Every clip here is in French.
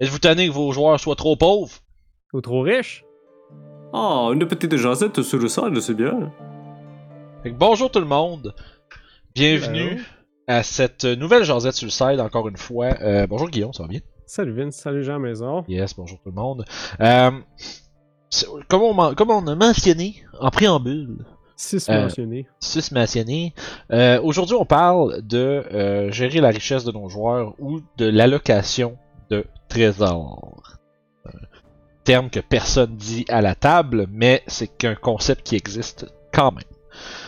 Êtes-vous tanné que vos joueurs soient trop pauvres? Ou trop riche? Oh, une petite jasette sur le sol, c'est bien. Fait que bonjour tout le monde. Bienvenue Hello. à cette nouvelle jasette sur le side, encore une fois. Euh, bonjour Guillaume, ça va bien? Salut Vince, salut Jean Maison. Yes, bonjour tout le monde. Euh, comme, on, comme on a mentionné en préambule, Six Euh, mentionnés. six mentionnés, euh, aujourd'hui on parle de euh, gérer la richesse de nos joueurs ou de l'allocation de trésors. Euh, terme que personne dit à la table, mais c'est qu'un concept qui existe quand même.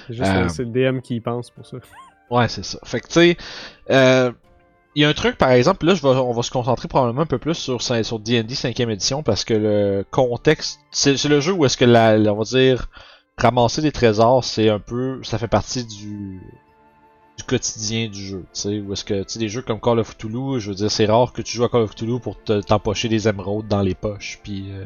Juste euh, c'est le DM qui y pense pour ça. Ouais, c'est ça. Fait que tu sais, euh, il y a un truc par exemple, là je vais, on va se concentrer probablement un peu plus sur sur D&D 5e édition parce que le contexte, c'est le jeu où est-ce que la- on va dire ramasser des trésors, c'est un peu, ça fait partie du du quotidien du jeu, tu sais, où est-ce que tu sais des jeux comme Call of Cthulhu, je veux dire c'est rare que tu joues à Call of Cthulhu pour te- t'empocher des émeraudes dans les poches, puis euh,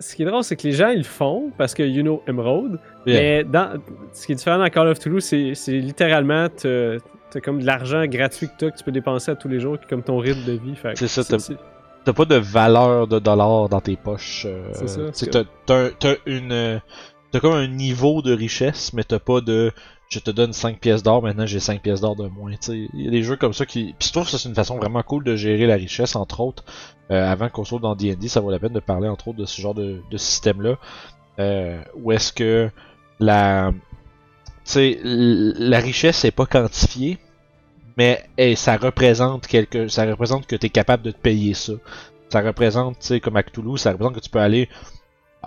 Ce qui est drôle, c'est que les gens ils le font parce que you know Emerald. Yeah. Mais dans, ce qui est différent dans Call of Toulouse, c'est littéralement t'as t'as comme de l'argent gratuit que t'as que tu peux dépenser à tous les jours, comme ton rythme de vie. C'est ça, t'as- pas de valeur de dollars dans tes poches. euh, C'est ça, t'as comme un niveau de richesse, mais t'as pas de, je te donne 5 pièces d'or, maintenant j'ai 5 pièces d'or de moins. Il y a des jeux comme ça qui, puis je trouve que c'est une façon vraiment cool de gérer la richesse, entre autres. Euh, avant qu'on saute dans D&D, ça vaut la peine de parler entre autres de ce genre de, système-là, euh, où est-ce que la, tu sais, l- la richesse est pas quantifiée, mais ça représente quelque, ça représente que tu es capable de te payer ça. Ça représente, tu sais, comme à Cthulhu, ça représente que tu peux aller,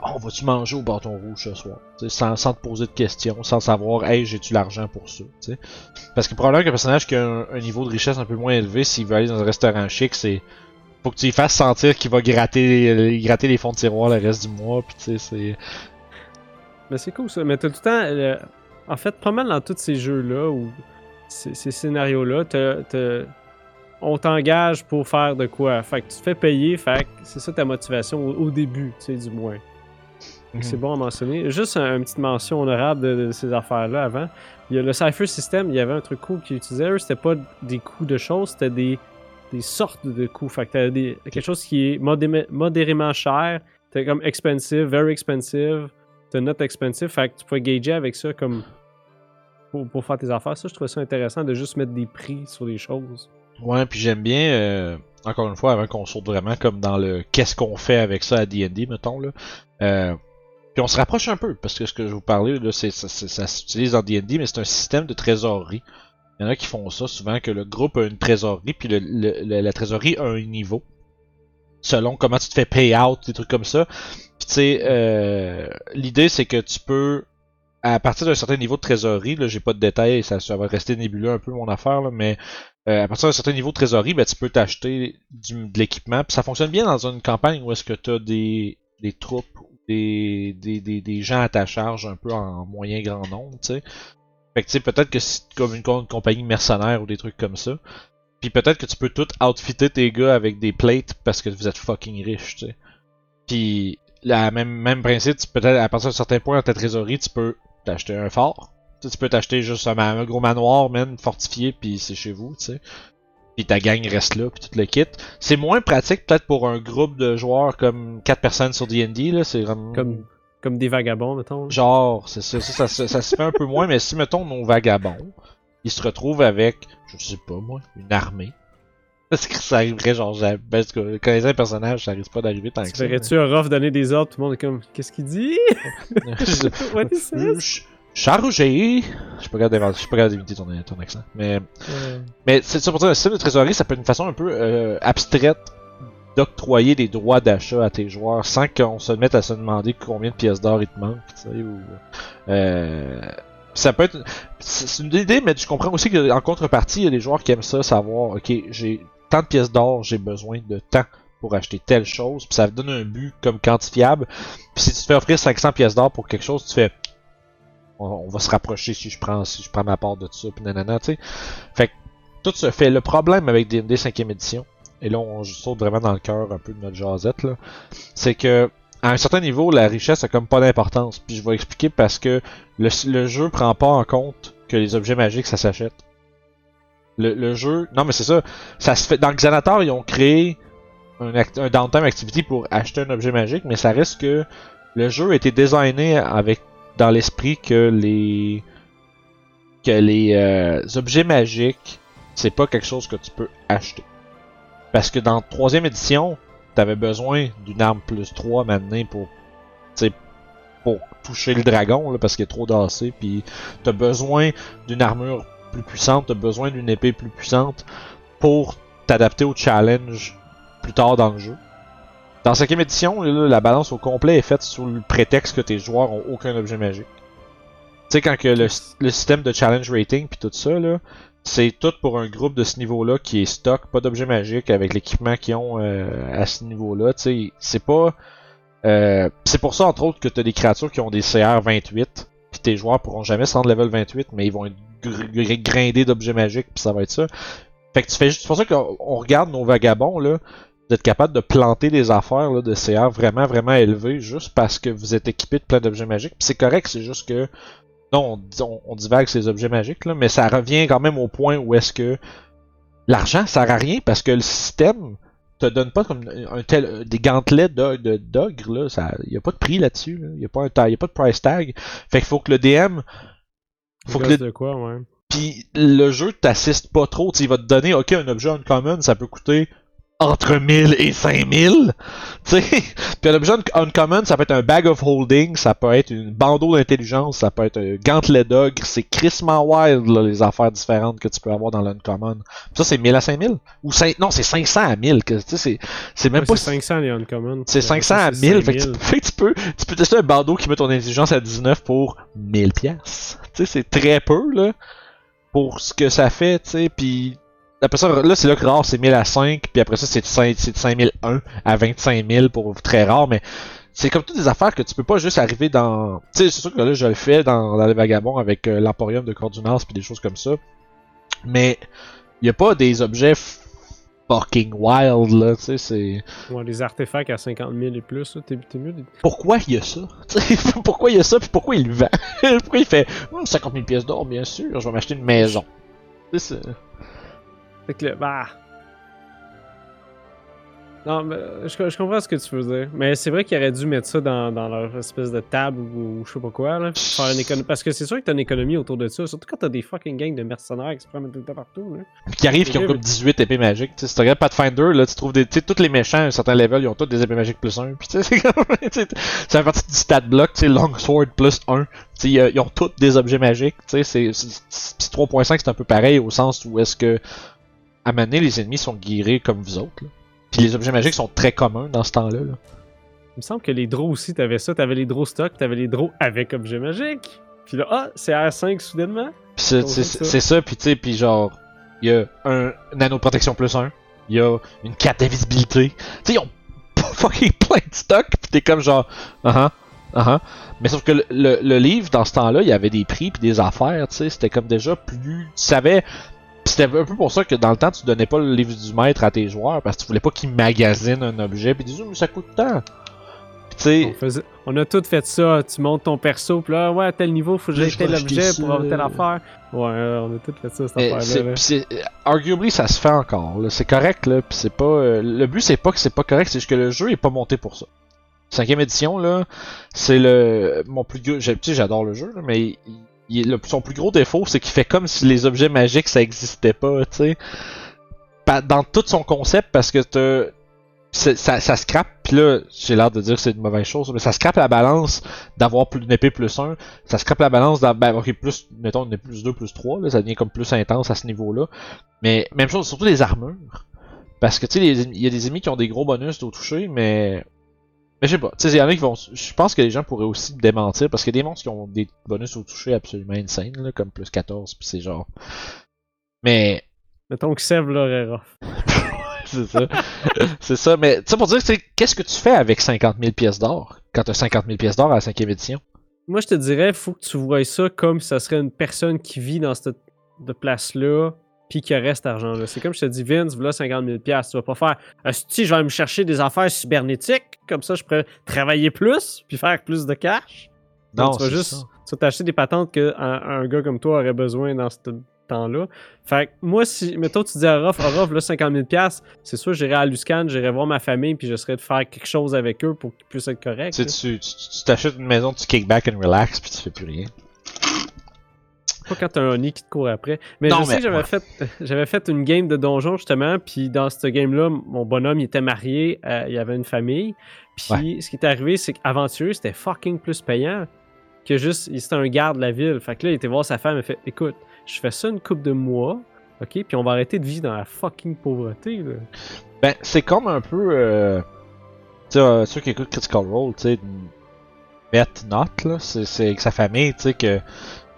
on va-tu manger au bâton rouge ce soir, sans, te poser de questions, sans savoir, hey, j'ai-tu l'argent pour ça? Parce que probablement qu'un personnage qui a un, niveau de richesse un peu moins élevé, s'il veut aller dans un restaurant chic, c'est faut que tu lui fasses sentir qu'il va gratter, gratter les fonds de tiroir le reste du mois, puis tu sais, c'est Mais c'est cool ça. Mais t'as tout le temps. euh, en fait, pas mal dans tous ces jeux-là ou ces, scénarios-là, on t'engage pour faire de quoi. Fait que tu te fais payer, fait que c'est ça ta motivation au, au début, tu sais, du moins. C'est bon à mentionner. Juste un- une petite mention honorable de, de ces affaires-là avant. Il y a le Cypher System, il y avait un truc cool qu'ils utilisaient. Eux, c'était pas des coups de choses, c'était des, des sortes de coups. Fait que des, quelque chose qui est modé- modérément cher. T'as comme expensive, very expensive. T'as not expensive. Fait que tu peux gager avec ça comme pour, pour faire tes affaires. Ça, je trouvais ça intéressant de juste mettre des prix sur les choses. Ouais, puis j'aime bien, euh, encore une fois, avant qu'on saute vraiment comme dans le qu'est-ce qu'on fait avec ça à D&D, mettons, là. Euh, puis on se rapproche un peu, parce que ce que je vous parlais, là, c'est, ça, c'est- ça s'utilise dans D&D, mais c'est un système de trésorerie. Il y en a qui font ça souvent, que le groupe a une trésorerie, puis le, le- la trésorerie a un niveau. Selon comment tu te fais payout, des trucs comme ça. Puis tu sais, euh, l'idée c'est que tu peux, à partir d'un certain niveau de trésorerie, là, j'ai pas de détails, ça, ça va rester nébuleux un peu mon affaire, là, mais euh, à partir d'un certain niveau de trésorerie, ben, tu peux t'acheter du- de l'équipement. Puis ça fonctionne bien dans une campagne où est-ce que tu as des, des troupes, des, des, des, des gens à ta charge un peu en moyen grand nombre, tu sais. Fait que tu sais, peut-être que c'est comme une, une compagnie mercenaire ou des trucs comme ça. Puis peut-être que tu peux tout outfitter tes gars avec des plates parce que vous êtes fucking riches, tu sais. Puis la même, même principe, peut-être à partir d'un certain point dans ta trésorerie, tu peux t'acheter un fort. Tu peux t'acheter juste un, un gros manoir, man, fortifié, puis c'est chez vous, tu sais. Puis ta gang reste là, puis tout le kit. C'est moins pratique peut-être pour un groupe de joueurs comme 4 personnes sur D&D, là, c'est vraiment... Comme, comme des vagabonds, mettons. Genre, c'est ça, ça, ça, se- ça se fait un peu moins, mais si, mettons, nos vagabonds, ils se retrouvent avec, je sais pas moi, une armée. Parce que ça arriverait, genre, parce que connaissant un personnage, ça risque pas d'arriver tant que ça. verrais-tu un rough donner des ordres, tout le monde est comme Qu'est-ce qu'il dit? What is this? Ch- Chargé! Je suis pas capable d'imiter ton, ton accent. Mais, mais c'est ça pour dire, le système de trésorerie, ça peut être une façon un peu euh, abstraite d'octroyer des droits d'achat à tes joueurs sans qu'on se mette à se demander combien de pièces d'or il te manque, tu sais, ou... Euh, ça peut être... C'est une idée, mais je comprends aussi qu'en contrepartie, il y a des joueurs qui aiment ça, savoir, ok, j'ai tant de pièces d'or, j'ai besoin de temps pour acheter telle chose, puis ça donne un but comme quantifiable. Puis si tu te fais offrir 500 pièces d'or pour quelque chose, tu fais on, on va se rapprocher si je prends si je prends ma part de ça puis nanana, tu sais. Fait que tout se fait. Le problème avec D&D 5ème édition, et là on saute vraiment dans le cœur un peu de notre jasette là, c'est que à un certain niveau, la richesse a comme pas d'importance. Puis je vais expliquer parce que le, le jeu prend pas en compte que les objets magiques ça s'achète. Le, le jeu, non mais c'est ça, ça se fait. Dans Xanatar, ils ont créé un, act- un downtime activity pour acheter un objet magique, mais ça reste que le jeu a été designé avec dans l'esprit que les que les euh, objets magiques c'est pas quelque chose que tu peux acheter. Parce que dans troisième édition, t'avais besoin d'une arme plus 3 maintenant pour toucher le dragon là, parce qu'il est trop dassé puis t'as besoin d'une armure plus puissante, t'as besoin d'une épée plus puissante pour t'adapter au challenge plus tard dans le jeu. Dans cinquième édition, la balance au complet est faite sous le prétexte que tes joueurs ont aucun objet magique. Tu sais, quand que le, système de challenge rating puis tout ça, là, c'est tout pour un groupe de ce niveau-là qui est stock, pas d'objet magique avec l'équipement qu'ils ont euh, à ce niveau-là. Tu sais, c'est pas. euh, c'est pour ça, entre autres, que t'as des créatures qui ont des CR 28, puis tes joueurs pourront jamais se rendre level 28, mais ils vont être gr- gr- grindés d'objets magiques, puis ça va être ça. Fait que tu fais juste. C'est pour ça qu'on on regarde nos vagabonds, là, d'être capable de planter des affaires là, de CR vraiment, vraiment élevées, juste parce que vous êtes équipé de plein d'objets magiques. Puis c'est correct, c'est juste que. Non, on, on, on divague ces objets magiques, là, mais ça revient quand même au point où est-ce que l'argent sert à rien parce que le système te donne pas comme un tel des gantelets de, de d'ogre là, ça y a pas de prix là-dessus, là. y a pas un ta- y a pas de price tag. Fait qu'il faut que le DM faut que le, de quoi, ouais. puis le jeu t'assiste pas trop, il va te donner OK, un objet uncommon, ça peut coûter entre 1000 et 5000, tu sais. Puis un objet un- uncommon, ça peut être un bag of holding, ça peut être une bandeau d'intelligence, ça peut être un gantelet d'ogre, c'est crissement wild là, les affaires différentes que tu peux avoir dans l'uncommon. Ça c'est 1000 à 5000 ou cinq- non, c'est 500 à 1000 que tu sais c'est c'est même Ouais, pas c'est 500 les uncommon. c'est 500 à 1000, fait que, tu, fait que tu peux, tu peux tester un bandeau qui met ton intelligence à 19 pour 1000 pièces. Tu sais, c'est très peu, là, pour ce que ça fait, tu sais, puis après ça, là, c'est là que rare, c'est 1000 à 5, puis après ça, c'est de, 5, c'est de 5001 à 25 000 pour très rare, mais c'est comme toutes des affaires que tu peux pas juste arriver dans... Tu sais, c'est sûr que là, je le fais dans, dans les vagabonds avec euh, l'emporium de Cordunas puis des choses comme ça, mais il y a pas des objets fucking wild, là, tu sais, c'est... Ouais, les artefacts à 50 000 et plus, là, t'es t'es mieux. pourquoi il y a ça? T'sais, pourquoi il y a ça, puis pourquoi il le vend? pourquoi il fait Hum, 50 000 pièces d'or, bien sûr, je vais m'acheter une maison. C'est- Fait que là, bah. Non, mais euh, je, je comprends ce que tu veux dire. Mais c'est vrai qu'ils auraient dû mettre ça dans, dans leur espèce de table ou, ou je sais pas quoi, là. Faire une économie. Parce que c'est sûr que t'as une économie autour de ça. Surtout quand t'as des fucking gangs de mercenaires qui se promènent tout le temps partout, là. Puis qui arrivent, qui ont comme 18 épées magiques. T'sais, si tu regardes Pathfinder, là, tu trouves des. T'sais, tous les méchants à un certain level, ils ont tous des épées magiques plus 1. Puis tu sais, c'est comme. ça fait partie du stat block, tu sais, Longsword plus 1. T'sais, ils, ils ont tous des objets magiques. Tu sais, c'est 3.5, c'est un peu pareil au sens où est-ce que. À mener, les ennemis sont guérés comme vous autres, là. Puis les objets magiques sont très communs dans ce temps-là, là. Il me semble que les draws aussi, t'avais ça. T'avais les draws stock, t'avais les draws avec objet magique. Puis là, ah, c'est R5 soudainement? C'est, ça. ça, pis tu sais, pis genre, il y a un nanoprotection plus 1, il y a une carte d'invisibilité. Tu sais, ils ont fucking plein de stock, pis t'es comme genre, ah ah, ah Mais sauf que le, le, le livre, dans ce temps-là, il y avait des prix pis des affaires, tu sais, c'était comme déjà plus. Tu savais. C'était un peu pour ça que dans le temps, tu donnais pas le livre du maître à tes joueurs, parce que tu voulais pas qu'ils magasinent un objet, disaient, Oh, mais ça coûte tant. Pis tu sais. On, faisait- on a tout fait ça. Tu montes ton perso, puis là, ouais, à tel niveau, faut que j'ai tel objet pour avoir telle affaire. Ouais, on a tout fait ça, cette affaire-là. arguably, ça se fait encore. C'est correct, là. Pis c'est pas. euh, le but, c'est pas que c'est pas correct, c'est juste que le jeu est pas monté pour ça. Cinquième édition, là, c'est le mon plus gros. Tu sais, j'adore le jeu, là, mais son plus gros défaut, c'est qu'il fait comme si les objets magiques ça existait pas, tu sais. Dans tout son concept, parce que ça, ça scrape, puis là, j'ai l'air de dire que c'est une mauvaise chose, mais ça scrape la balance d'avoir plus d'une épée plus 1, ça scrape la balance d'avoir ben, plus, mettons, une épée plus 2, plus 3, là, ça devient comme plus intense à ce niveau-là. Mais même chose, surtout les armures. Parce que, tu sais, il y a des ennemis qui ont des gros bonus au toucher, mais... Mais je sais pas, tu sais, il y en a qui vont... Je pense que les gens pourraient aussi me démentir, parce qu'il y a des monstres qui ont des bonus au toucher absolument insane, là, comme plus 14, puis c'est genre... Mais... Mettons que Sèvres l'aurait rough. c'est ça. c'est ça, mais tu sais, pour dire, qu'est-ce que tu fais avec 50 000 pièces d'or quand t'as 50 000 pièces d'or à la cinquième édition? Moi, je te dirais, faut que tu vois ça comme si ça serait une personne qui vit dans cette de place-là, puis qui reste cet argent-là. C'est comme je te dis, Vince, voilà 50 000 Tu vas pas faire, si je vais me chercher des affaires cybernétiques, comme ça, je pourrais travailler plus, puis faire plus de cash. Non, tu vas juste ça. tu vas t'acheter des patentes qu'un un gars comme toi aurait besoin dans cette temps-là. Fait que moi, si, mettons, tu dis à Ruff, ah, Ruff, là, 50 000 c'est sûr, j'irai à Luscan, j'irai voir ma famille, puis j'essaierai de faire quelque chose avec eux pour qu'ils puissent être corrects. Tu là. sais, tu tu- tu t'achètes une maison, tu kick back and relax, puis tu fais plus rien. Pas quand t'as un Oni qui te court après. Mais Non, je sais que j'avais ouais. fait, j'avais fait une game de donjon justement, puis dans cette game-là, mon bonhomme il était marié, euh, il avait une famille. Puis ce qui est arrivé, c'est qu'aventureux, c'était fucking plus payant que juste, il- c'était un garde de la ville. Fait que là, il était voir sa femme, il a fait Écoute, je fais ça une coupe de mois, ok, puis on va arrêter de vivre dans la fucking pauvreté. Là. Ben, c'est comme un peu. Euh, tu sais, euh, ceux qui écoutent Critical Role, tu sais, Beth Not, là, c'est c'est avec sa famille, tu sais, que.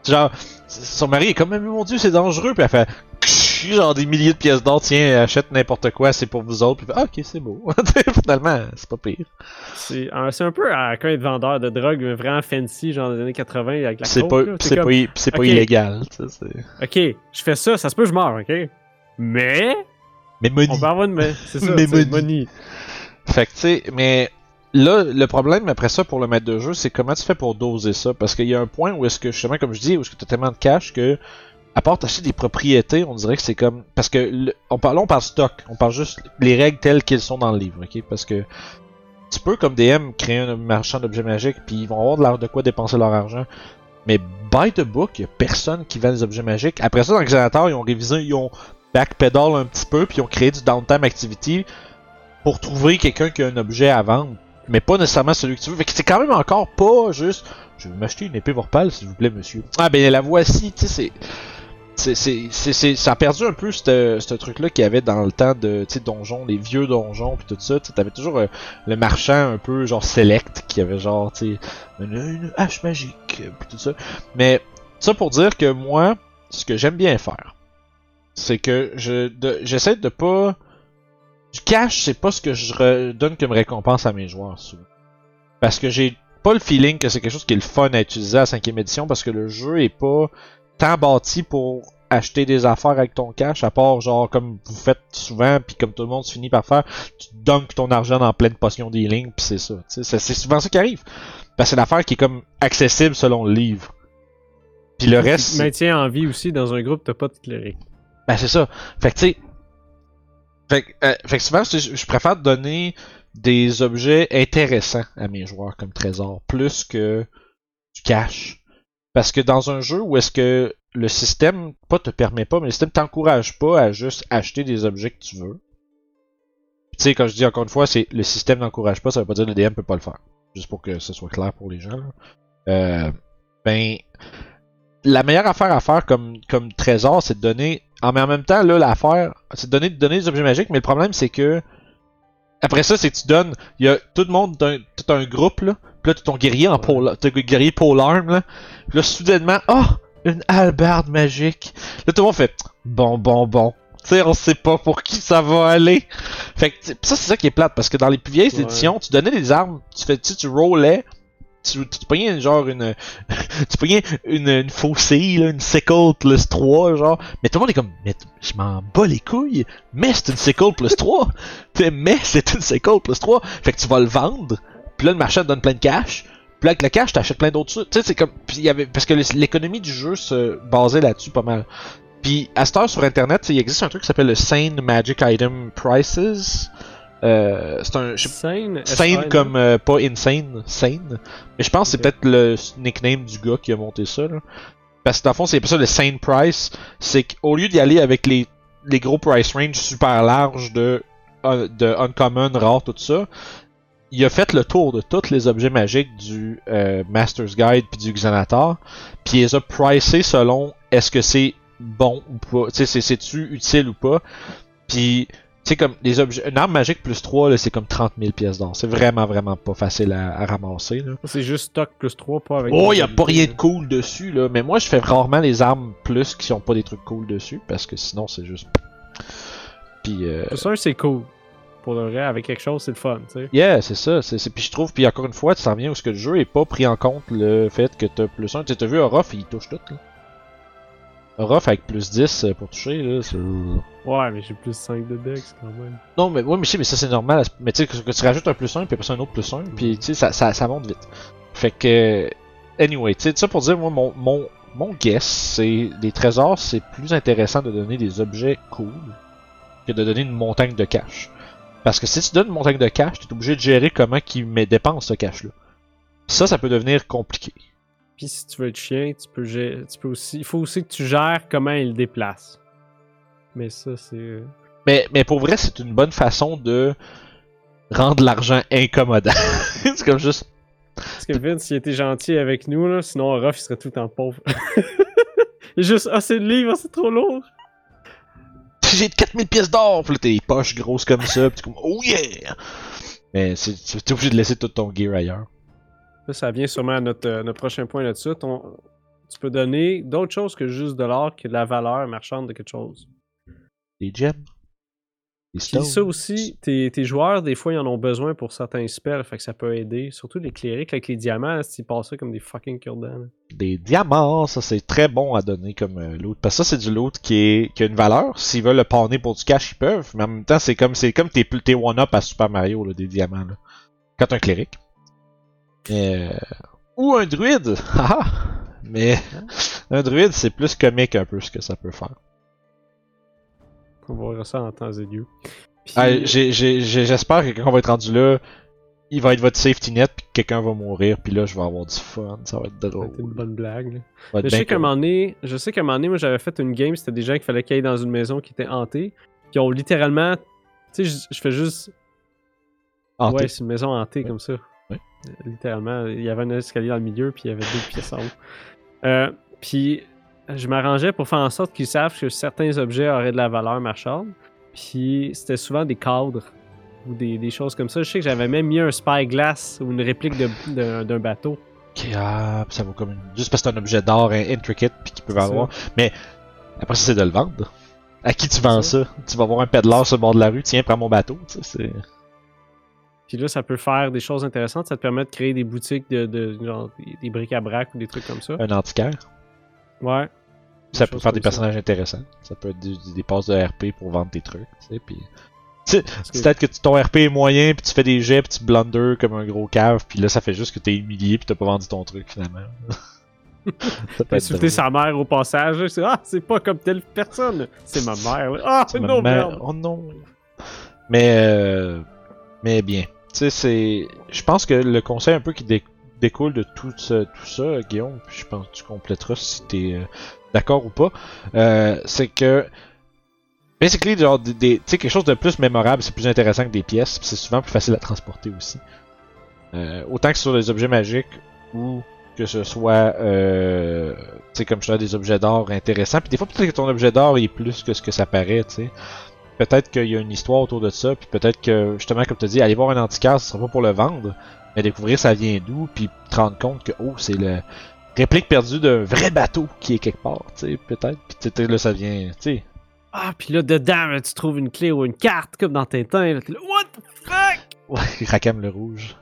Genre, son mari est comme, mais mon dieu, c'est dangereux, puis elle fait. Genre des milliers de pièces d'or, tiens, achète n'importe quoi, c'est pour vous autres. Puis elle fait, ah, ok, c'est beau. Finalement, c'est pas pire. C'est un, c'est un peu à quand être vendeur de drogue, mais vraiment fancy, genre des années 80 avec la C'est pas, c'est comme, pas, illégal, Ok, je fais ça, ça se peut je meurs, ok? Mais, Mais money. on peut avoir une. C'est ça, Mais money. Fait que tu sais, mais là, le problème après ça pour le maître de jeu, c'est comment tu fais pour doser ça? Parce qu'il y a un point où est-ce que, justement, comme je dis, où est-ce que tu as tellement de cash que, à part t'acheter des propriétés, on dirait que c'est comme. Parce que, on là, on parle stock, on parle juste les règles telles qu'elles sont dans le livre, ok? Parce que tu peux, comme DM, créer un marchand d'objets magiques, puis ils vont avoir de, quoi dépenser leur argent. Mais by the book, y a personne qui vend des objets magiques. Après ça, dans Xanator, ils ont révisé, ils ont backpedal un petit peu, puis ils ont créé du downtime activity pour trouver quelqu'un qui a un objet à vendre, mais pas nécessairement celui que tu veux. Fait que c'est quand même encore pas juste. Je vais m'acheter une épée Vorpal, s'il vous plaît, monsieur. Ah ben la voici, tu sais, c'est. C'est, ça a perdu un peu ce truc-là qu'il y avait dans le temps de, donjons, les vieux donjons puis tout ça. T'avais toujours euh, le marchand un peu genre select qui avait genre, tu sais, une, une hache magique euh, puis tout ça. Mais ça pour dire que moi, ce que j'aime bien faire, c'est que je, j'essaie de pas du cash, c'est pas ce que je donne comme récompense à mes joueurs souvent. Parce que j'ai pas le feeling que c'est quelque chose qui est le fun à utiliser à 5ème édition parce que le jeu est pas tant bâti pour acheter des affaires avec ton cash, à part genre comme vous faites souvent, puis comme tout le monde se finit par faire, tu dunks ton argent dans pleine potion d'healing, puis c'est ça. Tu C'est c'est souvent ça qui arrive. Parce que c'est l'affaire qui est comme accessible selon le livre. Puis le reste, c'est- Maintien en vie aussi dans un groupe, t'as pas de cléric. ben c'est ça. Fait que tu sais. Euh, fait que souvent, je, préfère donner des objets intéressants à mes joueurs comme trésor, plus que du cash. Parce que dans un jeu où est-ce que le système, pas te permet pas, mais le système t'encourage pas à juste acheter des objets que tu veux. Tu sais, quand je dis encore une fois, c'est le système n'encourage pas, ça veut pas dire que le DM peut pas le faire. Juste pour que ce soit clair pour les gens. Euh, ben, la meilleure affaire à faire comme, comme trésor, c'est de donner. En, mais en même temps, là, l'affaire, c'est de donner, de donner des objets magiques, mais le problème, c'est que. Après ça, c'est que tu donnes. Il y a tout le monde, d'un- tout un groupe, là. Puis là, t'as ton guerrier en pôle. T'as guerrier pôle arme, là. Puis là, soudainement, oh! Une hallebarde magique. Là, tout le monde fait. Bon, bon, bon. Tu sais, on sait pas pour qui ça va aller. Fait que, ça, c'est ça qui est plate, parce que dans les plus vieilles Ouais. éditions, tu donnais des armes, tu fais, tu tu rollais, tu, tu, tu genre une, tu une, une une plus 3, genre. Mais tout le monde est comme, je m'en bats les couilles, mais c'est une sickle plus 3. T'sais, mais c'est une sickle plus 3. Fait que tu vas le vendre, puis là, le marchand te donne plein de cash. Puis là, avec le cash, t'achètes plein d'autres. Tu sais, comme, y avait, parce que l'économie du jeu se basait là-dessus pas mal. Puis à cette heure sur internet, il existe un truc qui s'appelle le Sane Magic Item Prices. Euh, c'est un, Sane. Sane comme euh, pas insane, sane. Mais je pense que c'est peut-être le nickname du gars qui a monté ça. Là. Parce que dans le fond, c'est pas ça le sane price. C'est qu'au lieu d'y aller avec les, les gros price range super larges de, de uncommon, rare, tout ça, il a fait le tour de tous les objets magiques du euh, Master's Guide puis du Xanator. Puis il les a pricés selon est-ce que c'est bon ou pas. Tu sais, c'est- c'est-tu utile ou pas. Puis sais, comme les objets. Une arme magique plus 3, là, c'est comme 30 000 pièces d'or. C'est vraiment, vraiment pas facile à, à ramasser. C'est juste stock plus 3, pas avec. Oh, y a pas rien de cool dessus, là. Mais moi, je fais rarement les armes plus qui sont pas des trucs cool dessus. Parce que sinon, c'est juste. Puis, euh, c'est cool. Pour le vrai, avec quelque chose, c'est le fun, tu sais. yeah, c'est ça. C'est, Puis je trouve, puis encore une fois, tu t'en viens où ce que le jeu est pas pris en compte le fait que t'as plus 1. Tu t'as vu Orof, il touche tout, là. Orof avec plus 10 euh, pour toucher, là, c'est. Ouais, mais j'ai plus 5 de dex quand même. Non, mais, ouais, mais, mais ça c'est normal. Mais tu sais, que, que tu rajoutes un plus 1, puis après ça un autre plus 1, puis tu sais, ça, ça, ça monte vite. Fait que. Anyway, tu sais, ça pour dire, moi, mon, mon, mon guess, c'est les trésors, c'est plus intéressant de donner des objets cool que de donner une montagne de cash. Parce que si tu donnes une montagne de cash, tu es obligé de gérer comment qui met dépense ce cash-là. Ça, ça peut devenir compliqué. Puis si tu veux être chien, tu peux, gé- tu peux aussi. Il faut aussi que tu gères comment il déplace. Mais ça, c'est. euh, Mais, mais pour vrai, c'est une bonne façon de rendre l'argent incommodant. c'est comme juste. Parce que Vince, il était gentil avec nous, là. Sinon, Ruff, il serait tout le temps pauvre. il est juste, ah, c'est le livre, c'est trop lourd. J'ai 4000 pièces d'or! T'as les poches grosses comme ça, pis t'es comme, oh yeah! Mais t'es obligé de laisser tout ton gear ailleurs. Là, ça vient sûrement à notre, euh, notre prochain point là-dessus. Ton- Tu peux donner d'autres choses que juste de l'or, que de la valeur marchande de quelque chose. Des gems? Des Puis ça aussi, tes, tes joueurs, des fois, ils en ont besoin pour certains spells, fait que ça peut aider. Surtout les clérics avec les diamants, là, s'ils passent ça comme des fucking cure-dents. là. Des diamants, ça c'est très bon à donner comme euh, loot. Parce que ça c'est du loot qui, est, qui a une valeur. S'ils veulent le panner pour du cash, ils peuvent. Mais en même temps, c'est comme c'est comme tes, tes one-up à Super Mario, là, des diamants. Là. Quand t'es un cléric. Euh, Ou un druide! haha. Mais un druide, c'est plus comique un peu ce que ça peut faire. On va voir ça en temps et lieu. Puis- Ah, J'espère que quand on va être rendu là, il va être votre safety net, puis que quelqu'un va mourir, puis là je vais avoir du fun, ça va être drôle. être une bonne blague. là. Je sais qu'à un moment donné, je sais qu'à un moment donné, moi j'avais fait une game, c'était des gens qu'il fallait qu'ils aillent dans une maison qui était hantée, qui ont littéralement, tu sais, je, fais juste, Hanté. ouais, c'est une maison hantée comme ça. Littéralement, il y avait un escalier dans le milieu, puis il y avait deux pièces en haut. Euh, puis je m'arrangeais pour faire en sorte qu'ils savent que certains objets auraient de la valeur marchande, puis c'était souvent des cadres ou des, des choses comme ça. Je sais que j'avais même mis un spyglass ou une réplique d'un bateau. Ah, ça vaut comme une... Juste parce que c'est un objet d'or hein, intricate puis qui peut valoir. Mais après ça, c'est de le vendre. À qui tu vends ça. ça? Tu vas voir un peddler sur le bord de la rue, tiens, prends mon bateau. Tu sais, c'est... Puis là, ça peut faire des choses intéressantes. Ça te permet de créer des boutiques de, de genre des, bric-à-brac ou des trucs comme ça. un antiquaire. Ouais. Ça peut faire des ça. personnages intéressants. Ça peut être des, des passes de RP pour vendre tes trucs. Tu sais, puis... Peut-être que ton RP est moyen, puis tu fais des jets, puis tu blunders comme un gros cave, puis là ça fait juste que t'es humilié, puis t'as pas vendu ton truc finalement. ça peut Insulter sa mère au passage. là, c'est, ah, c'est pas comme telle personne. C'est ma mère. Ah, non, mère. merde. Oh non. Mais euh, mais bien. Tu sais, c'est. Je pense que le conseil un peu qui dé- découle de tout, ce- tout ça, Guillaume, puis je pense que tu compléteras si t'es euh, d'accord ou pas, euh, c'est que. Basically, genre, des, des- tu sais, quelque chose de plus mémorable, c'est plus intéressant que des pièces, c'est souvent plus facile à transporter aussi. Euh, autant que sur les objets magiques ou que ce soit, euh, tu sais, comme je disais, des objets d'or intéressants. Puis des fois, peut-être que ton objet d'or est plus que ce que ça paraît, tu sais. Peut-être qu'il y a une histoire autour de ça, puis peut-être que, justement, comme tu dis, aller voir un antiquaire, ce sera pas pour le vendre, mais découvrir ça vient d'où, puis te rendre compte que, oh, c'est le réplique perdue d'un vrai bateau qui est quelque part, tu sais, peut-être. Puis là, ça vient, tu sais. Ah, puis là, dedans, là, tu trouves une clé ou une carte, comme dans Tintin. Là, t'es là, What the fuck? Ouais, Rakam le rouge.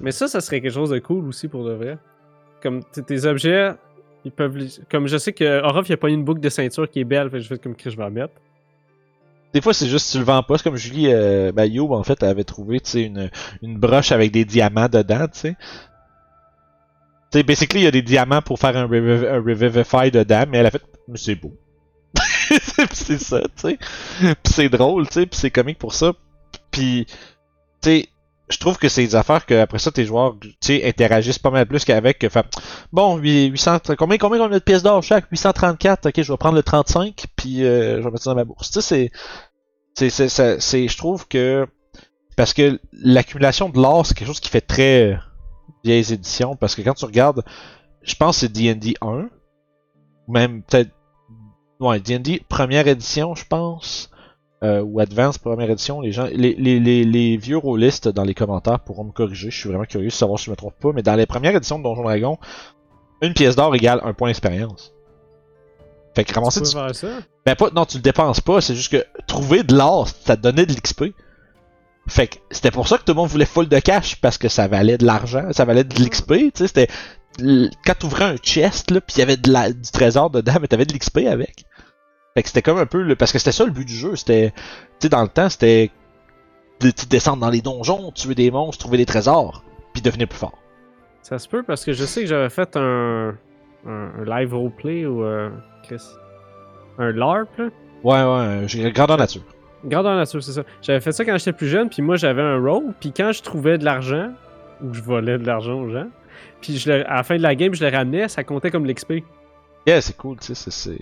Mais ça, ça serait quelque chose de cool aussi pour de vrai. Comme tes objets, ils peuvent. Comme je sais que Orof, il a pas une boucle de ceinture qui est belle, fait que je fais comme que je vais la mettre. Des fois, c'est juste tu le vends pas. C'est comme Julie euh, Youb, en fait, elle avait trouvé, une, une broche avec des diamants dedans, tu sais. Tu basically, il y a des diamants pour faire un, reviv un Revivify dedans, mais elle a fait, mais c'est beau. c'est ça, tu sais. Puis c'est drôle, tu sais, puis c'est comique pour ça. Puis, tu sais, je trouve que c'est des affaires que après ça, tes joueurs, interagissent pas mal plus qu'avec. Fait, bon, 800, combien, combien on a de pièces d'or chaque? 834, ok, je vais prendre le 35, puis euh, je vais mettre ça dans ma bourse. Tu sais, c'est c'est, c'est, c'est, c'est- je trouve que parce que l'accumulation de l'or c'est quelque chose qui fait très euh, vieilles éditions parce que quand tu regardes je pense que c'est D&D 1 ou même peut-être ouais D&D première édition je pense euh, ou Advance première édition les gens les, les, les, les vieux rôlistes dans les commentaires pourront me corriger je suis vraiment curieux de savoir si je me trompe pas mais dans les premières éditions de Donjon Dragon une pièce d'or égale un point d'expérience fait que ramasser tu du peux faire ça? ben pas, non, tu le dépenses pas, c'est juste que trouver de l'or, ça te donnait de l'XP. Fait que c'était pour ça que tout le monde voulait full de cash, parce que ça valait de l'argent, ça valait de l'XP, tu sais, c'était... Quand t'ouvrais un chest, là, pis y avait de la, du trésor dedans, mais t'avais de l'XP avec. Fait que c'était comme un peu le... Parce que c'était ça le but du jeu, c'était... Tu sais, dans le temps, c'était... De, de descendre dans les donjons, tuer des monstres, trouver des trésors, puis devenir plus fort. Ça se peut parce que je sais que j'avais fait un. un, un live roleplay ou euh, Chris, un LARP, là. Ouais, ouais, j'ai grandeur nature. Grandeur nature, c'est ça. J'avais fait ça quand j'étais plus jeune, puis moi j'avais un rôle, puis quand je trouvais de l'argent, ou je volais de l'argent aux gens, puis je le- à la fin de la game, je le ramenais, ça comptait comme l'XP. Yeah, c'est cool, tu sais, c'est-.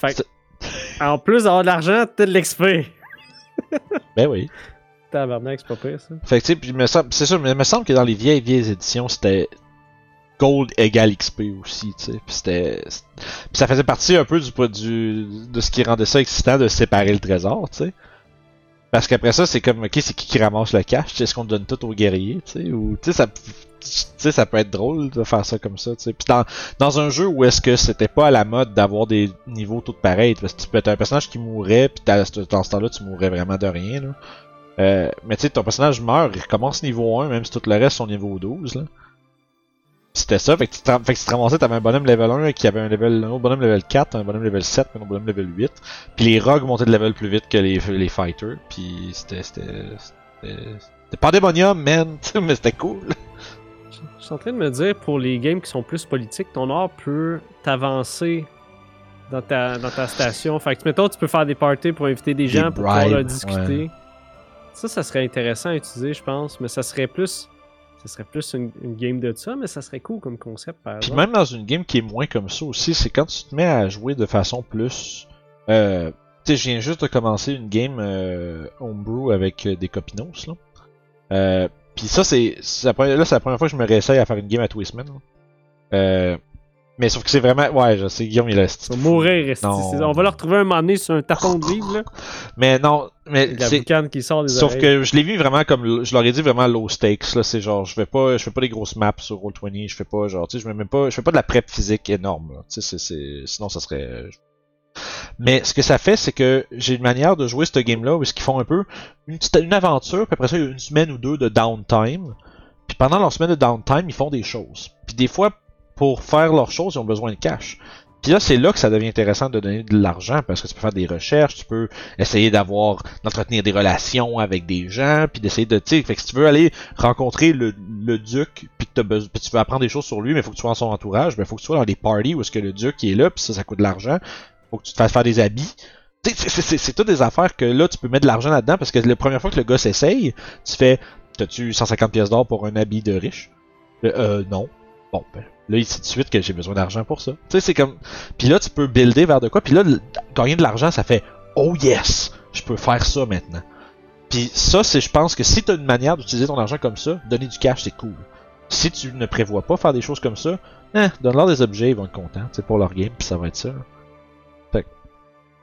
Fait en plus d'avoir de l'argent, t'as de l'XP. Ben oui. Tabarnak, c'est pas pire ça. Fait que tu sais, puis il me semble, c'est sûr, mais il me semble que dans les vieilles, vieilles éditions, c'était Gold égale XP aussi, tu sais. Puis c'était. Puis ça faisait partie un peu du, du de ce qui rendait ça excitant de séparer le trésor, tu sais. Parce qu'après ça, c'est comme, ok, c'est qui qui ramasse le cash? Est-ce qu'on donne tout aux guerriers, tu sais? Ou, tu sais, ça, ça peut être drôle de faire ça comme ça, tu sais. Puis dans, dans un jeu où est-ce que c'était pas à la mode d'avoir des niveaux tous pareils, parce que tu peux être un personnage qui mourrait, puis dans ce temps-là, tu mourrais vraiment de rien. Euh, mais tu sais, ton personnage meurt, il recommence niveau 1, même si tout le reste sont niveau 12, là. C'était ça, fait que tu te, fait que tu te ramassais, t'avais un bonhomme level 1 qui avait un level, un autre bonhomme level 4, un bonhomme level 7, un autre bonhomme level 8. Puis les rogues montaient de level plus vite que les, les fighters, puis c'était, c'était, c'était, pandémonium, man, mais c'était cool. Je suis en train de me dire, pour les games qui sont plus politiques, ton art peut t'avancer dans ta, dans ta station. Fait que, mettons, tu peux faire des parties pour inviter des gens pour pouvoir discuter. Ça, ça serait intéressant à utiliser, je pense, mais ça serait plus. Ça serait plus une, une game de ça, mais ça serait cool comme concept, par Puis même dans une game qui est moins comme ça aussi, c'est quand tu te mets à jouer de façon plus. Euh, tu sais, je viens juste de commencer une game euh, homebrew avec euh, des copinos là. Euh, puis ça c'est, là c'est la première fois que je me réessaye à faire une game à semaines. là. Mais sauf que c'est vraiment, ouais, je sais Guillaume il vas mourir. C'est- On va le retrouver un moment donné sur un tapon de livre, là. Mais non, mais La boucane qui sort des Sauf oreilles. que je l'ai vu vraiment comme je leur ai dit vraiment low stakes là, c'est genre je fais pas je fais pas des grosses maps sur Roll20, je fais pas genre tu sais je mets même pas je fais pas de la prep physique énorme là. Tu sais c'est c'est sinon ça serait mais ce que ça fait c'est que j'ai une manière de jouer ce game là où ce qu'ils font un peu une petite une aventure puis après ça il y a une semaine ou deux de downtime. Puis pendant leur semaine de downtime, ils font des choses. Puis des fois pour faire leurs choses, ils ont besoin de cash. Puis là, c'est là que ça devient intéressant de donner de l'argent parce que tu peux faire des recherches, tu peux essayer d'avoir, d'entretenir des relations avec des gens, puis d'essayer de, tu fait que si tu veux aller rencontrer le, le duc, puis que besoin, puis tu veux apprendre des choses sur lui, mais faut que tu sois dans son entourage, ben faut que tu sois dans des parties où est-ce que le duc est là, puis ça, ça coûte de l'argent. Faut que tu te fasses faire des habits. C'est toutes des affaires que là, tu peux mettre de l'argent là-dedans parce que la première fois que le gars s'essaye, tu fais, t'as-tu 150 pièces d'or pour un habit de riche? Euh, euh, non. Bon, ben, là, il sait tout de suite que j'ai besoin d'argent pour ça. Tu sais, c'est comme. Puis là, tu peux builder vers de quoi. Puis là, gagner de l'argent, ça fait Oh yes, je peux faire ça maintenant. Puis ça, c'est, je pense que si t'as une manière d'utiliser ton argent comme ça, donner du cash, c'est cool. Si tu ne prévois pas faire des choses comme ça, hein, donne-leur des objets, ils vont être contents, c'est pour leur game, puis ça va être ça. Fait,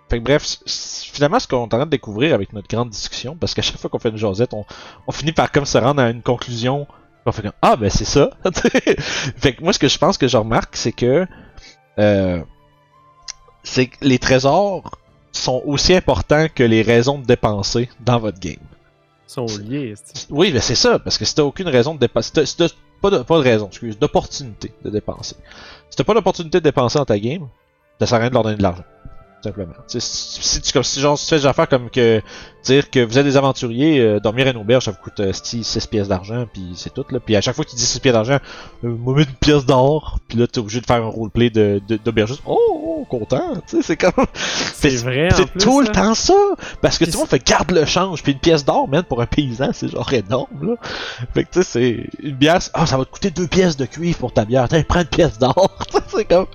fait que bref, finalement, ce qu'on est en train de découvrir avec notre grande discussion, parce qu'à chaque fois qu'on fait une jasette, on, on finit par comme se rendre à une conclusion. On fait comme ah ben c'est ça. fait que moi ce que je pense que je remarque c'est que euh, c'est que les trésors sont aussi importants que les raisons de dépenser dans votre game. Ils sont liés. Oui, mais c'est ça, parce que si t'as aucune raison de dépenser, si t'as- pas de, pas de raison, excuse, d'opportunité de dépenser. Si t'as pas d'opportunité de dépenser dans ta game, ça sert à rien de leur donner de l'argent. Tout Simplement. Si, tu comme si genre si tu fais des affaires comme que dire que vous êtes des aventuriers, euh, dormir à une auberge, ça vous coûte euh, sti- 6 pièces d'argent, puis c'est tout là. Puis à chaque fois que tu dis 6 pièces d'argent, euh, moi mettre une pièce d'or, puis là t'es obligé de faire un roleplay de de- d'aubergiste. Oh, oh, content, tu sais, c'est comme C'est vrai, c'est tout le ça. temps ça! Parce que tout le monde fait garde le change, puis une pièce d'or, man, pour un paysan, c'est genre énorme, là. Fait que tu sais, c'est une bière, ah, ça va te coûter deux pièces de cuivre pour ta bière, tiens, prends une pièce d'or! C'est comme,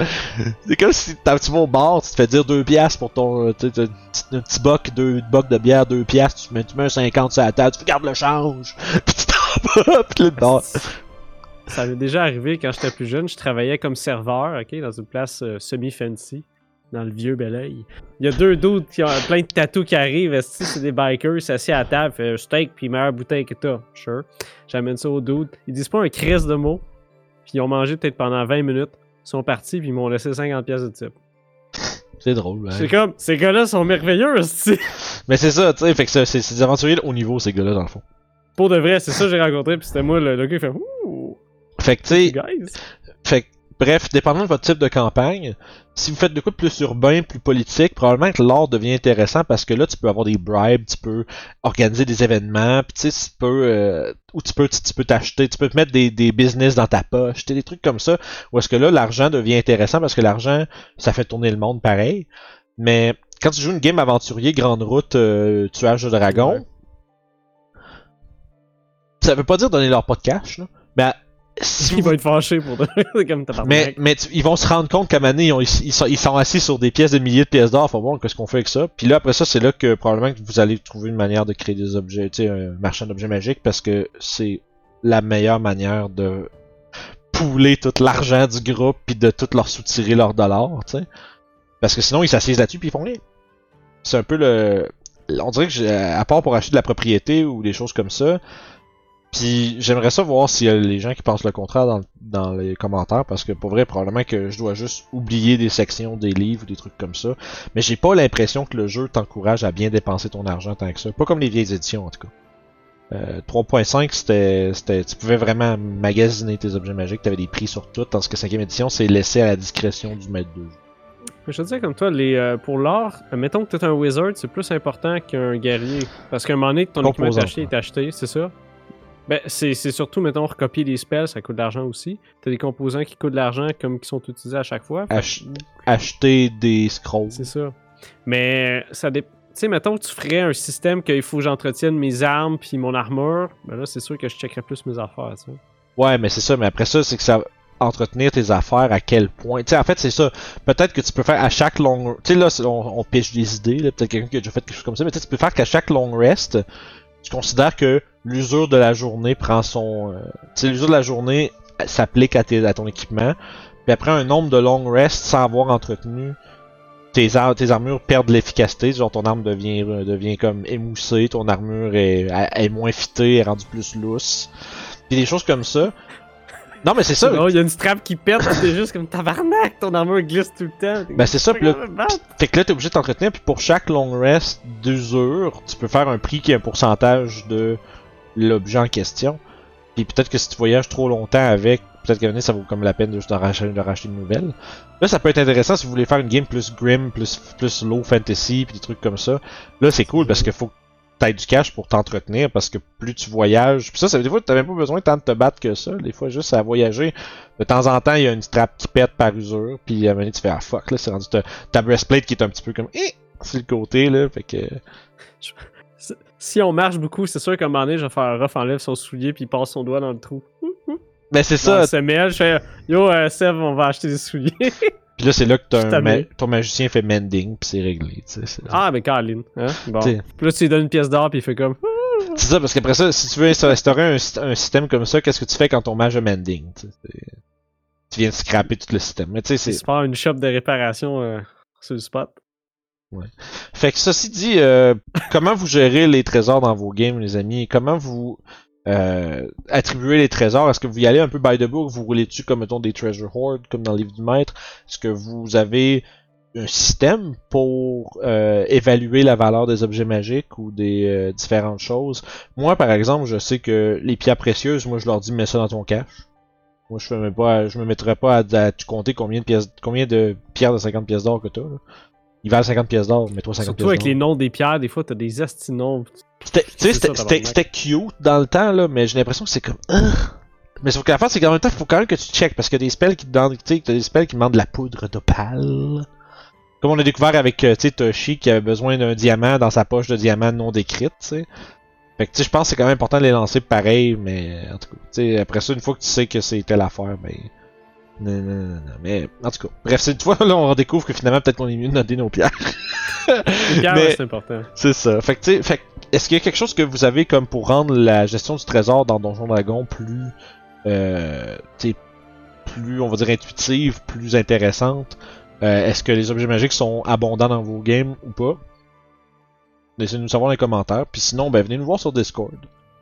c'est comme si tu vas au bar, tu te fais dire deux pièces pour ton, euh, un petit- boc, deux boc de bière, deux tu mets, un 50 sur la table, tu fais garde le change! Tu t'en vas. Ça m'est déjà arrivé quand j'étais plus jeune. Je travaillais comme serveur, ok, dans une place euh, semi-fancy, dans le vieux Belleuil. Il y a deux doutes qui ont plein de tatous qui arrivent. C'est des bikers assis à table, fait steak puis meilleure bouteille que t'as. Sure. J'amène ça aux doutes. Ils disent pas un crisse de mots. Puis ils ont mangé peut-être pendant 20 minutes. Ils sont partis puis ils m'ont laissé 50 pièces de type. C'est drôle, hein. C'est comme, ces gars-là sont merveilleux. Mais c'est ça, tu sais, fait que c'est des aventuriers haut niveau, ces gars-là, dans le fond. Pour de vrai, c'est ça que j'ai rencontré. Puis c'était moi, le, le gars, il fait Ouh, Fait que, tu sais, Bref, dépendant de votre type de campagne, si vous faites de quoi de plus urbain, plus politique, probablement que l'art devient intéressant parce que là, tu peux avoir des bribes, tu peux organiser des événements, puis tu sais, tu peux, euh, ou tu peux, tu, tu peux t'acheter, tu peux te mettre des, des business dans ta poche, des trucs comme ça, où est-ce que là, l'argent devient intéressant parce que l'argent, ça fait tourner le monde pareil. Mais quand tu joues une game aventurier, grande route, euh, tuage de dragon, Ouais. ça veut pas dire donner leur pas de cash, là, mais si Il va être fâché pour comme mais, mais tu- ils vont se rendre compte qu'à donné, ils, ont- ils sont, ils sont assis sur des pièces de milliers de pièces d'or. Faut voir qu'est-ce qu'on fait avec ça. Puis là, après ça, c'est là que probablement que vous allez trouver une manière de créer des objets, tu sais, un marchand d'objets magiques, parce que c'est la meilleure manière de pouler tout l'argent du groupe puis de tout leur soutirer leurs dollars, tu sais. Parce que sinon, ils s'assisent là-dessus puis ils font rien. C'est un peu le... On dirait que, à part pour acheter de la propriété ou des choses comme ça, puis j'aimerais ça voir s'il y a les gens qui pensent le contraire dans, dans les commentaires, parce que pour vrai, probablement que je dois juste oublier des sections des livres ou des trucs comme ça. Mais j'ai pas l'impression que le jeu t'encourage à bien dépenser ton argent tant que ça. Pas comme les vieilles éditions en tout cas. Euh, 3.5 c'était, c'était, tu pouvais vraiment magasiner tes objets magiques, t'avais des prix sur tout, tandis que 5 édition c'est laissé à la discrétion du maître de jeu. Je te dis comme toi, les, euh, pour l'art, euh, mettons que t'es un wizard, c'est plus important qu'un guerrier. Parce qu'à un moment donné, ton équipement acheté, est acheté, c'est ça? Ben, c'est c'est surtout, mettons, recopier des spells, ça coûte de l'argent aussi. T'as des composants qui coûtent de l'argent comme qui sont utilisés à chaque fois. Ach- acheter des scrolls. C'est ça. Mais ça dépend. Tu sais, mettons que tu ferais un système qu'il faut que j'entretienne mes armes puis mon armure, ben là, c'est sûr que je checkerais plus mes affaires, tu sais. Ouais, mais c'est ça, mais après ça, c'est que ça entretenir tes affaires à quel point. Tu sais, en fait, c'est ça. Peut-être que tu peux faire à chaque long. Tu sais, là, on, on piche des idées, là. Peut-être quelqu'un qui a déjà fait quelque chose comme ça, mais tu peux faire qu'à chaque long rest, tu considères que l'usure de la journée prend son. euh, l'usure de la journée s'applique à, ton équipement. Puis après un nombre de long rest sans avoir entretenu. Tes, ar- tes armures perdent de l'efficacité, genre ton arme devient, euh, comme émoussée, ton armure est, est moins fitée, est rendue plus lousse. Puis des choses comme ça. Non mais c'est ça, Non, il y a une strap qui pète, pis t'es juste comme tabarnak, ton armure glisse tout le temps. Ben c'est ça, puis là, fait que là t'es obligé de t'entretenir, puis pour chaque long rest d'usure, tu peux faire un prix qui est un pourcentage de l'objet en question. Puis peut-être que si tu voyages trop longtemps avec, peut-être qu'à un moment donné, ça vaut comme la peine de juste de racheter, de racheter une nouvelle. Là ça peut être intéressant si vous voulez faire une game plus grim, plus, plus low fantasy, puis des trucs comme ça. Là c'est cool parce que faut t'aies du cash pour t'entretenir, parce que plus tu voyages, puis ça, ça veut dire que t'as même pas besoin tant de te battre que ça, des fois juste à voyager. De temps en temps, il y a une strap qui pète par usure, puis à un moment donné, tu fais ah fuck là, c'est rendu ta, ta breastplate qui est un petit peu comme eh, sur le côté là, fait que Si- on marche beaucoup, c'est sûr qu'à un moment donné, je vais faire Ruff enlève son soulier puis il passe son doigt dans le trou. ben c'est Ça, se mêle, je fais Yo, euh, Seb, on va acheter des souliers. Puis là c'est là que ma- ton magicien fait mending, puis c'est réglé, ah, mais Caroline. Hein? Bon. Puis là, tu lui donnes une pièce d'or puis il fait comme. C'est ça parce qu'après ça, si tu veux instaurer un, syst- un système comme ça, qu'est-ce que tu fais quand ton mage a mending tu viens de scraper tout le système. Mais tu part une shop de réparation euh, sur le spot. Fait que ceci dit, euh, comment vous gérez les trésors dans vos games, les amis? Comment vous euh, attribuez les trésors? Est-ce que vous y allez un peu by the book? Vous roulez dessus comme mettons des treasure hoard, comme dans le livre du maître? Est-ce que vous avez un système pour euh, évaluer la valeur des objets magiques ou des euh, différentes choses? Moi, par exemple, je sais que les pierres précieuses, moi je leur dis mets ça dans ton cache. Moi je fais même pas, je me mettrais pas à, à te compter combien de pièces, combien de pierres de 50 pièces d'or que t'as. là. Ils valent 50 pièces d'or, mets-toi 50 Surtout pièces avec d'or. les noms des pierres, des fois, t'as des asti noms. C'était, cute dans le temps, là, mais j'ai l'impression que c'est comme. Mais sauf qu'à la fin, c'est qu'en même temps, il faut quand même que tu checkes, parce a des spells qui te demandent, tu sais, t'as des spells qui demandent de la poudre d'opale. Comme on a découvert avec, euh, tu sais, Toshi qui avait besoin d'un diamant dans sa poche de diamant non décrite, tu sais. Fait que, tu sais, je pense que c'est quand même important de les lancer pareil, mais en tout cas, tu sais, après ça, une fois que tu sais que c'est telle affaire, ben. Non, non, non, non. Mais, en tout cas, bref, c'est une fois, là, on découvre que finalement, peut-être qu'on est mieux de noter nos pierres. Les pierres, Mais- ouais, c'est important. C'est ça. Fait que, tu sais, fait que, est-ce qu'il y a quelque chose que vous avez comme pour rendre la gestion du trésor dans Donjon Dragon plus, euh, plus, on va dire, intuitive, plus intéressante? Euh, est-ce que les objets magiques sont abondants dans vos games ou pas? Laissez-nous savoir dans les commentaires. Puis sinon, ben, venez nous voir sur Discord.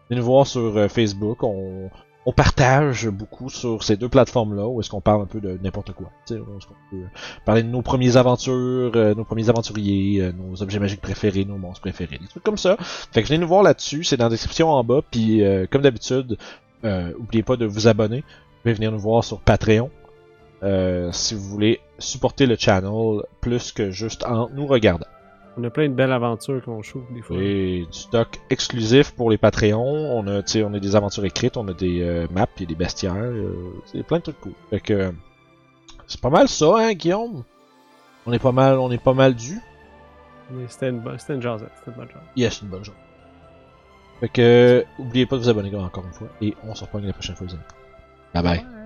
Venez nous voir sur euh, Facebook. On, on partage beaucoup sur ces deux plateformes-là où est-ce qu'on parle un peu de n'importe quoi. Où est-ce qu'on peut parler de nos premières aventures, euh, nos premiers aventuriers, euh, nos objets magiques préférés, nos monstres préférés, des trucs comme ça. Fait que venez nous voir là-dessus, c'est dans la description en bas, puis euh, comme d'habitude, euh, oubliez pas de vous abonner. Vous pouvez venir nous voir sur Patreon. si vous voulez supporter le channel plus que juste en nous regardant. On a plein de belles aventures qu'on chauffe des fois. Et du stock exclusif pour les Patreons. On a, tu sais, on a des aventures écrites, on a des euh, maps, il y a des bestiaires, euh, c'est plein de trucs cool. Fait que euh, c'est pas mal ça, hein, Guillaume? On est pas mal, on est pas mal dû. Mais C'était une, bonne- c'était une jasette, c'était une bonne jasette. Yes, une bonne journée. Fait que, oubliez pas de vous abonner encore une fois. Et on se reprend la prochaine fois, les amis. Bye bye.